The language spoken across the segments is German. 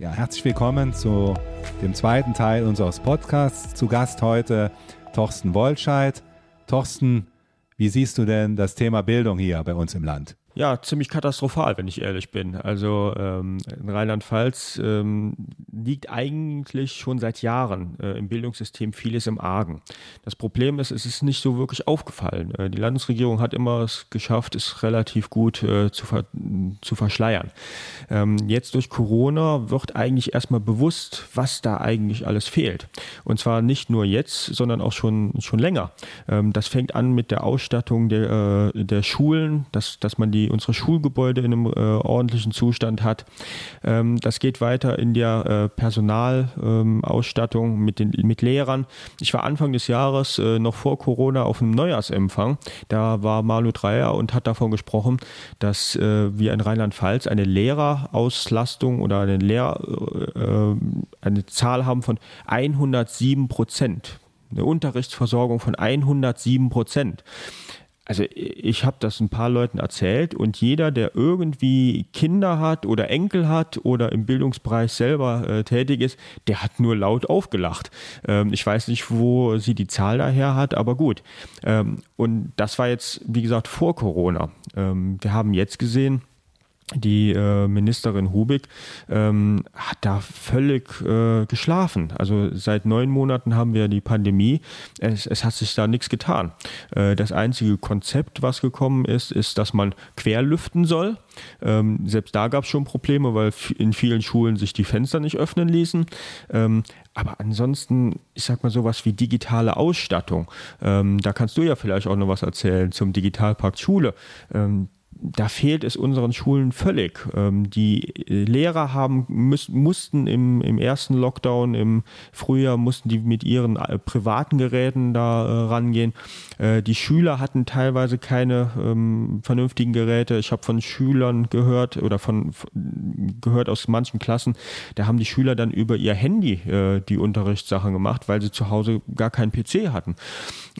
Ja, herzlich willkommen zu dem zweiten Teil unseres Podcasts. Zu Gast heute Torsten Wolscheid. Torsten, wie siehst du denn das Thema Bildung hier bei uns im Land? Ja, ziemlich katastrophal, wenn ich ehrlich bin. Also ähm, in Rheinland-Pfalz ähm, liegt eigentlich schon seit Jahren äh, im Bildungssystem vieles im Argen. Das Problem ist, es ist nicht so wirklich aufgefallen. Äh, die Landesregierung hat immer es geschafft, es relativ gut äh, zu, ver zu verschleiern. Ähm, jetzt durch Corona wird eigentlich erstmal bewusst, was da eigentlich alles fehlt. Und zwar nicht nur jetzt, sondern auch schon, schon länger. Ähm, das fängt an mit der Ausstattung der, äh, der Schulen, dass, dass man die unsere Schulgebäude in einem äh, ordentlichen Zustand hat. Ähm, das geht weiter in der äh, Personalausstattung ähm, mit, mit Lehrern. Ich war Anfang des Jahres, äh, noch vor Corona, auf einem Neujahrsempfang. Da war Malu Dreier und hat davon gesprochen, dass äh, wir in Rheinland-Pfalz eine Lehrerauslastung oder eine, Lehr, äh, eine Zahl haben von 107 Prozent eine Unterrichtsversorgung von 107 Prozent also ich habe das ein paar Leuten erzählt und jeder, der irgendwie Kinder hat oder Enkel hat oder im Bildungsbereich selber äh, tätig ist, der hat nur laut aufgelacht. Ähm, ich weiß nicht, wo sie die Zahl daher hat, aber gut. Ähm, und das war jetzt, wie gesagt, vor Corona. Ähm, wir haben jetzt gesehen, die äh, Ministerin Hubig ähm, hat da völlig äh, geschlafen. Also seit neun Monaten haben wir die Pandemie. Es, es hat sich da nichts getan. Äh, das einzige Konzept, was gekommen ist, ist, dass man querlüften soll. Ähm, selbst da gab es schon Probleme, weil in vielen Schulen sich die Fenster nicht öffnen ließen. Ähm, aber ansonsten, ich sag mal sowas wie digitale Ausstattung. Ähm, da kannst du ja vielleicht auch noch was erzählen zum Digitalpakt Schule ähm, da fehlt es unseren Schulen völlig. Ähm, die äh, Lehrer haben, müß, mussten im, im ersten Lockdown im Frühjahr, mussten die mit ihren äh, privaten Geräten da äh, rangehen. Die Schüler hatten teilweise keine ähm, vernünftigen Geräte. Ich habe von Schülern gehört oder von, gehört aus manchen Klassen, da haben die Schüler dann über ihr Handy die Unterrichtssachen gemacht, weil sie zu Hause gar keinen PC hatten.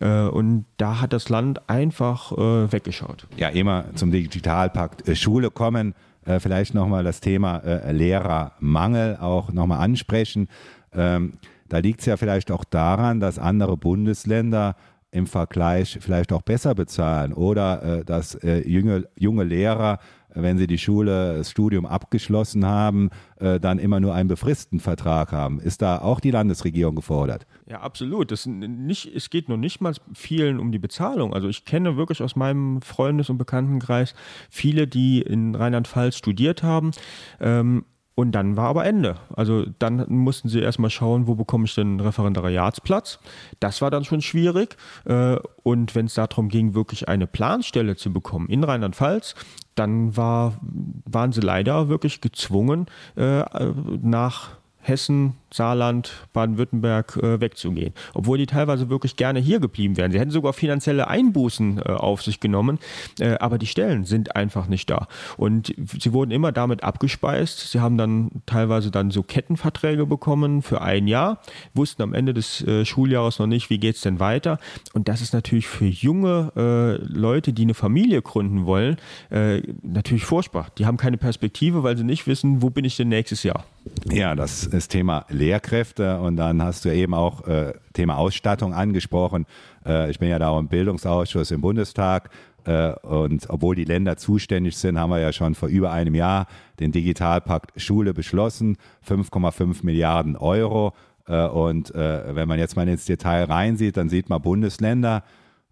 Und da hat das Land einfach weggeschaut. Ja, immer zum Digital Digitalpakt äh, Schule kommen, äh, vielleicht nochmal das Thema äh, Lehrermangel auch nochmal ansprechen. Ähm, da liegt es ja vielleicht auch daran, dass andere Bundesländer im Vergleich vielleicht auch besser bezahlen oder dass junge, junge Lehrer wenn sie die Schule, das Studium abgeschlossen haben, äh, dann immer nur einen befristeten Vertrag haben. Ist da auch die Landesregierung gefordert? Ja, absolut. Das nicht, es geht nur nicht mal vielen um die Bezahlung. Also ich kenne wirklich aus meinem Freundes- und Bekanntenkreis viele, die in Rheinland-Pfalz studiert haben. Ähm, und dann war aber Ende. Also dann mussten sie erstmal schauen, wo bekomme ich denn einen Referendariatsplatz. Das war dann schon schwierig. Äh, und wenn es darum ging, wirklich eine Planstelle zu bekommen in Rheinland-Pfalz, dann war, waren sie leider wirklich gezwungen, äh, nach Hessen, Saarland, Baden-Württemberg äh, wegzugehen. Obwohl die teilweise wirklich gerne hier geblieben wären. Sie hätten sogar finanzielle Einbußen äh, auf sich genommen, äh, aber die Stellen sind einfach nicht da. Und sie wurden immer damit abgespeist. Sie haben dann teilweise dann so Kettenverträge bekommen für ein Jahr, wussten am Ende des äh, Schuljahres noch nicht, wie geht es denn weiter. Und das ist natürlich für junge äh, Leute, die eine Familie gründen wollen, äh, natürlich furchtbar. Die haben keine Perspektive, weil sie nicht wissen, wo bin ich denn nächstes Jahr. Ja, das ist Thema Lehrkräfte und dann hast du eben auch äh, Thema Ausstattung angesprochen. Äh, ich bin ja da auch im Bildungsausschuss im Bundestag äh, und obwohl die Länder zuständig sind, haben wir ja schon vor über einem Jahr den Digitalpakt Schule beschlossen, 5,5 Milliarden Euro. Äh, und äh, wenn man jetzt mal ins Detail reinsieht, dann sieht man Bundesländer,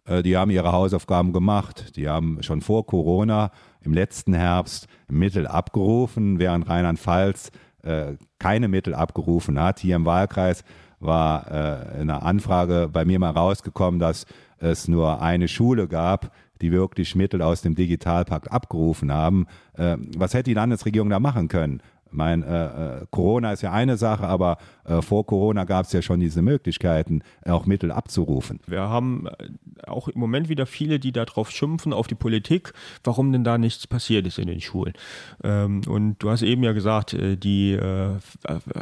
äh, die haben ihre Hausaufgaben gemacht. Die haben schon vor Corona im letzten Herbst Mittel abgerufen, während Rheinland-Pfalz äh, keine Mittel abgerufen hat. Hier im Wahlkreis war äh, eine Anfrage bei mir mal rausgekommen, dass es nur eine Schule gab, die wirklich Mittel aus dem Digitalpakt abgerufen haben. Äh, was hätte die Landesregierung da machen können? Mein, äh, äh, Corona ist ja eine Sache, aber äh, vor Corona gab es ja schon diese Möglichkeiten, auch Mittel abzurufen. Wir haben äh, auch im Moment wieder viele, die darauf schimpfen, auf die Politik, warum denn da nichts passiert ist in den Schulen. Ähm, und du hast eben ja gesagt, äh, die äh,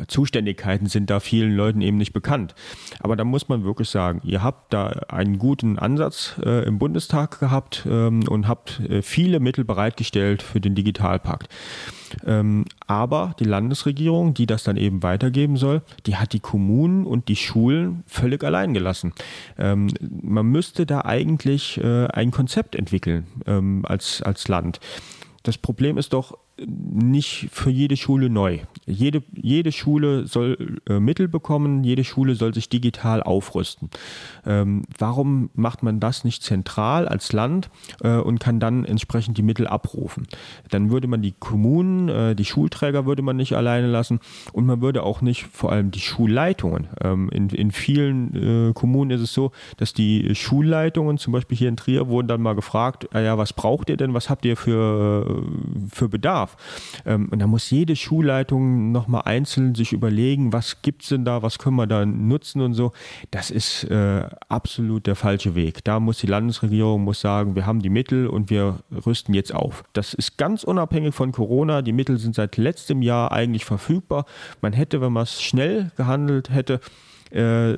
Zuständigkeiten sind da vielen Leuten eben nicht bekannt. Aber da muss man wirklich sagen, ihr habt da einen guten Ansatz im Bundestag gehabt ähm, und habt viele Mittel bereitgestellt für den Digitalpakt. Ähm, aber die Landesregierung, die das dann eben weitergeben soll, die hat die Kommunen und die Schulen völlig allein gelassen. Ähm, man müsste da eigentlich äh, ein Konzept entwickeln ähm, als, als Land. Das Problem ist doch, nicht für jede Schule neu. Jede, jede Schule soll äh, Mittel bekommen, jede Schule soll sich digital aufrüsten. Ähm, warum macht man das nicht zentral als Land äh, und kann dann entsprechend die Mittel abrufen? Dann würde man die Kommunen, äh, die Schulträger würde man nicht alleine lassen und man würde auch nicht vor allem die Schulleitungen. Ähm, in, in vielen äh, Kommunen ist es so, dass die Schulleitungen, zum Beispiel hier in Trier, wurden dann mal gefragt, ah ja, was braucht ihr denn, was habt ihr für, für Bedarf? Darf. Ähm, und da muss jede Schulleitung nochmal einzeln sich überlegen, was gibt es denn da, was können wir da nutzen und so. Das ist äh, absolut der falsche Weg. Da muss die Landesregierung muss sagen, wir haben die Mittel und wir rüsten jetzt auf. Das ist ganz unabhängig von Corona. Die Mittel sind seit letztem Jahr eigentlich verfügbar. Man hätte, wenn man es schnell gehandelt hätte, äh,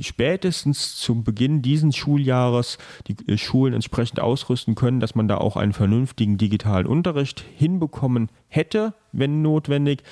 spätestens zum Beginn dieses Schuljahres die äh, Schulen entsprechend ausrüsten können, dass man da auch einen vernünftigen digitalen Unterricht hinbekommen hätte, wenn notwendig.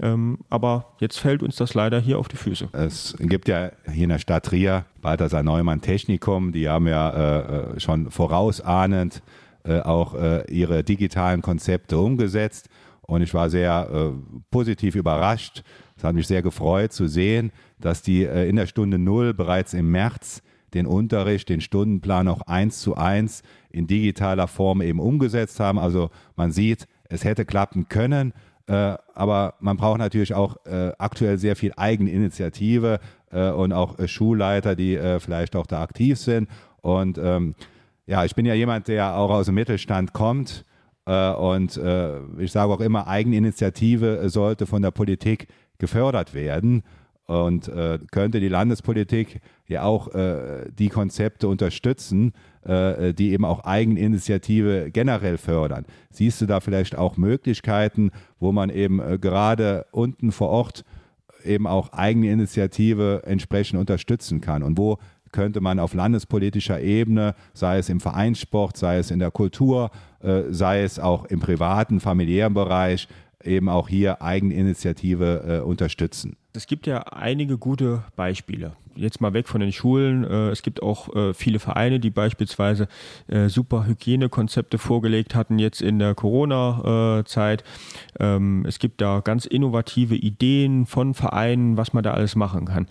Ähm, aber jetzt fällt uns das leider hier auf die Füße. Es gibt ja hier in der Stadt Trier Balthasar Neumann Technikum, die haben ja äh, äh schon vorausahnend auch ihre digitalen Konzepte umgesetzt. Und ich war sehr positiv überrascht. Es hat mich sehr gefreut zu sehen, dass die äh, in der Stunde Null bereits im März den Unterricht, den Stundenplan auch eins zu eins in digitaler Form eben umgesetzt haben. Also man sieht, es hätte klappen können, äh, aber man braucht natürlich auch äh, aktuell sehr viel Eigeninitiative und auch Schulleiter, die vielleicht auch da aktiv sind. Und ähm, ja, ich bin ja jemand, der auch aus dem Mittelstand kommt. und ich sage auch immer, Eigeninitiative sollte von der Politik gefördert werden. Und äh, könnte die Landespolitik ja auch äh, die Konzepte unterstützen, äh, die eben auch Eigeninitiative generell fördern. Siehst du da vielleicht auch Möglichkeiten, wo man eben äh, gerade unten vor Ort eben auch Eigeninitiative entsprechend unterstützen kann? Und wo könnte man auf landespolitischer Ebene, sei es im Vereinssport, sei es in der Kultur, äh, sei es auch im privaten, familiären Bereich, eben auch hier Eigeninitiative äh, unterstützen. Es gibt ja einige gute Beispiele. Jetzt mal weg von den Schulen. Äh, es gibt auch äh, viele Vereine, die beispielsweise äh, super Hygienekonzepte vorgelegt hatten jetzt in der Corona-Zeit. Ähm, es gibt da ganz innovative Ideen von Vereinen, was man da alles machen kann.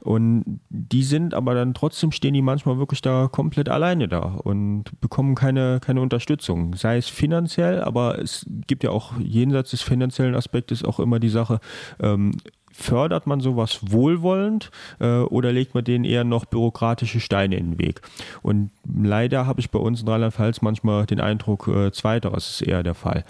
Und die sind aber dann trotzdem stehen die manchmal wirklich da komplett alleine da und bekommen keine, keine Unterstützung. Sei es finanziell, aber es gibt ja auch jenseits des finanziellen Aspektes auch immer die Sache, ähm, fördert man sowas wohlwollend äh, oder legt man denen eher noch bürokratische Steine in den Weg? Und leider habe ich bei uns in Rheinland-Pfalz manchmal den Eindruck, äh, zweiteres ist eher der Fall.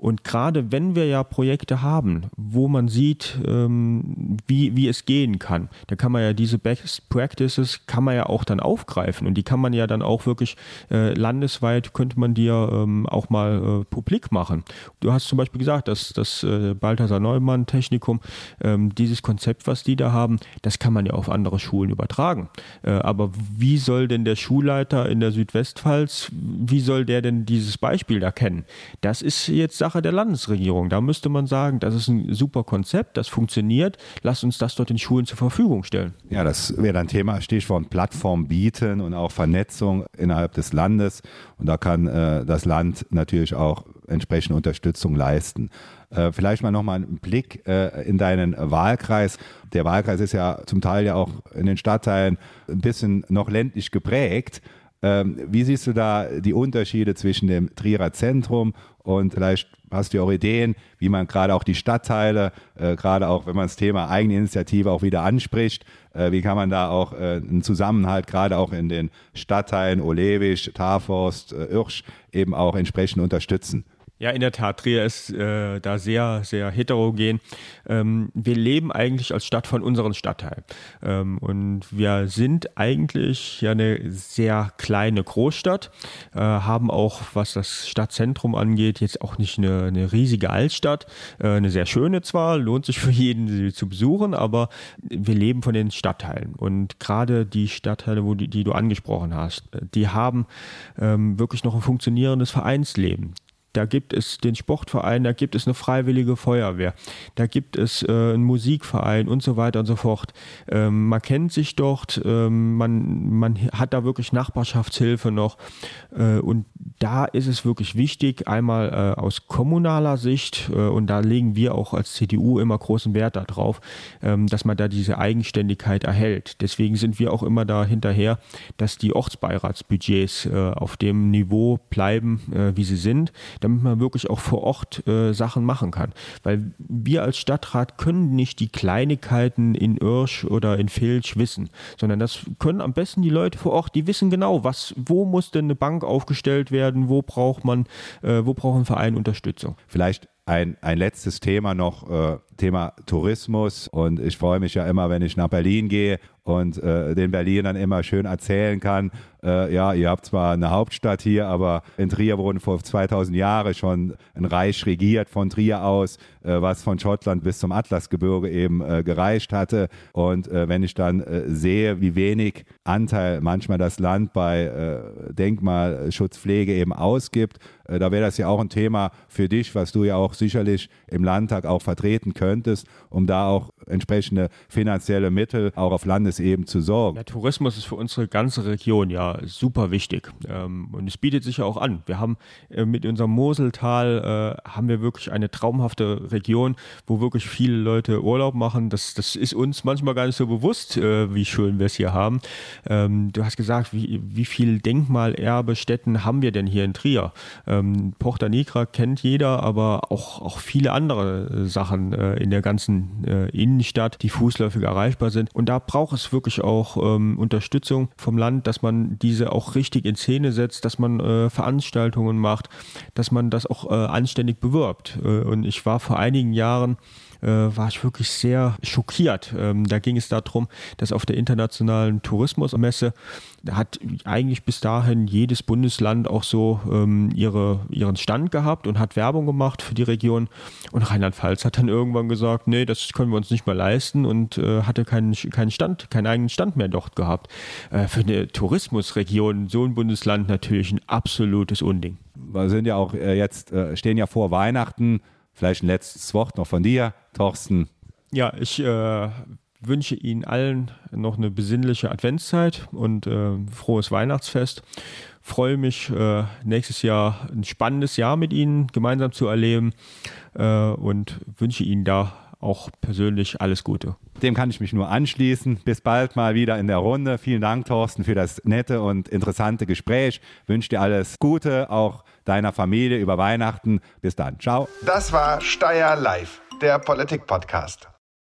Und gerade wenn wir ja Projekte haben, wo man sieht, ähm, wie, wie es gehen kann, da kann man ja diese Best Practices kann man ja auch dann aufgreifen und die kann man ja dann auch wirklich äh, landesweit könnte man ja ähm, auch mal äh, publik machen. Du hast zum Beispiel gesagt, dass das äh, Balthasar Neumann Technikum, ähm, dieses Konzept, was die da haben, das kann man ja auf andere Schulen übertragen. Äh, aber wie soll denn der Schulleiter in der Südwestpfalz, wie soll der denn dieses Beispiel da kennen? Das ist jetzt Sache der Landesregierung. Da müsste man sagen, das ist ein super Konzept, das funktioniert, lasst uns das dort den Schulen zur Verfügung stellen. Ja, das wäre dann Thema, Stichwort Plattform bieten und auch Vernetzung innerhalb des Landes. Und da kann äh, das Land natürlich auch entsprechende Unterstützung leisten. Äh, vielleicht mal nochmal einen Blick äh, in deinen Wahlkreis. Der Wahlkreis ist ja zum Teil ja auch in den Stadtteilen ein bisschen noch ländlich geprägt. Ähm, wie siehst du da die Unterschiede zwischen dem Trierer Zentrum und vielleicht hast du auch Ideen, wie man gerade auch die Stadtteile, äh, gerade auch wenn man das Thema Eigeninitiative auch wieder anspricht, äh, wie kann man da auch äh, einen Zusammenhalt gerade auch in den Stadtteilen Olewisch, Tarforst, Irsch eben auch entsprechend unterstützen? Ja, in der Tat, Trier ist äh, da sehr, sehr heterogen. Ähm, wir leben eigentlich als Stadt von unseren Stadtteilen. Ähm, und wir sind eigentlich ja eine sehr kleine Großstadt, äh, haben auch, was das Stadtzentrum angeht, jetzt auch nicht eine, eine riesige Altstadt. Äh, eine sehr schöne zwar, lohnt sich für jeden, sie zu besuchen, aber wir leben von den Stadtteilen. Und gerade die Stadtteile, wo die, die du angesprochen hast, die haben ähm, wirklich noch ein funktionierendes Vereinsleben Da gibt es den Sportverein, da gibt es eine freiwillige Feuerwehr, da gibt es äh, einen Musikverein und so weiter und so fort. Ähm, man kennt sich dort, ähm, man, man hat da wirklich Nachbarschaftshilfe noch. Äh, und da ist es wirklich wichtig, einmal äh, aus kommunaler Sicht, äh, und da legen wir auch als CDU immer großen Wert darauf, ähm, dass man da diese Eigenständigkeit erhält. Deswegen sind wir auch immer da hinterher, dass die Ortsbeiratsbudgets äh, auf dem Niveau bleiben, äh, wie sie sind. Da damit man wirklich auch vor Ort äh, Sachen machen kann. Weil wir als Stadtrat können nicht die Kleinigkeiten in Irsch oder in Filch wissen, sondern das können am besten die Leute vor Ort, die wissen genau, was, wo muss denn eine Bank aufgestellt werden, wo braucht man, äh, wo braucht ein Verein Unterstützung. Vielleicht ein, ein letztes Thema noch, äh, Thema Tourismus. Und ich freue mich ja immer, wenn ich nach Berlin gehe und äh, den Berlinern immer schön erzählen kann, äh, ja, ihr habt zwar eine Hauptstadt hier, aber in Trier wurden vor 2000 Jahren schon ein Reich regiert von Trier aus, äh, was von Schottland bis zum Atlasgebirge eben äh, gereicht hatte. Und äh, wenn ich dann sehe, wie wenig Anteil manchmal das Land bei Denkmalschutzpflege eben ausgibt, da wäre das ja auch ein Thema für dich, was du ja auch sicherlich im Landtag auch vertreten könntest, um da auch entsprechende finanzielle Mittel auch auf Landesebene zu sorgen. Der Tourismus ist für unsere ganze Region ja super wichtig ähm, und es bietet sich ja auch an. Wir haben mit unserem Moseltal haben wir wirklich eine traumhafte Region wo wirklich viele Leute Urlaub machen. Das, das ist uns manchmal gar nicht so bewusst, äh, wie schön wir es hier haben. Ähm, du hast gesagt, wie, wie viel Denkmalerbestätten haben wir denn hier in Trier? Ähm, Porta Nigra kennt jeder, aber auch, auch viele andere äh, Sachen äh, in der ganzen äh, Innenstadt, die fußläufig erreichbar sind. Und da braucht es wirklich auch ähm, Unterstützung vom Land, dass man diese auch richtig in Szene setzt, dass man äh, Veranstaltungen macht, dass man das auch äh, anständig bewirbt. und ich war vor einigen Jahren äh, war ich wirklich sehr schockiert. Ähm, da ging es darum, dass auf der internationalen Tourismusmesse hat eigentlich bis dahin jedes Bundesland auch so ähm, ihre, ihren Stand gehabt und hat Werbung gemacht für die Region. Und Rheinland-Pfalz hat dann irgendwann gesagt, nee, das können wir uns nicht mehr leisten und äh, hatte keinen, keinen Stand, keinen eigenen Stand mehr dort gehabt. Äh, für eine Tourismusregion so ein Bundesland natürlich ein absolutes Unding. Wir sind ja auch äh, jetzt, äh, stehen ja vor Weihnachten. Vielleicht ein letztes Wort noch von dir, Thorsten. Ja, ich äh, wünsche Ihnen allen noch eine besinnliche Adventszeit und äh, frohes Weihnachtsfest. Freue mich, äh, nächstes Jahr ein spannendes Jahr mit Ihnen gemeinsam zu erleben äh, und wünsche Ihnen da auch persönlich alles Gute. Dem kann ich mich nur anschließen. Bis bald mal wieder in der Runde. Vielen Dank, Thorsten, für das nette und interessante Gespräch. Wünsche dir alles Gute, auch deiner Familie über Weihnachten. Bis dann. Ciao. Das war Steyr Live, der Politik-Podcast.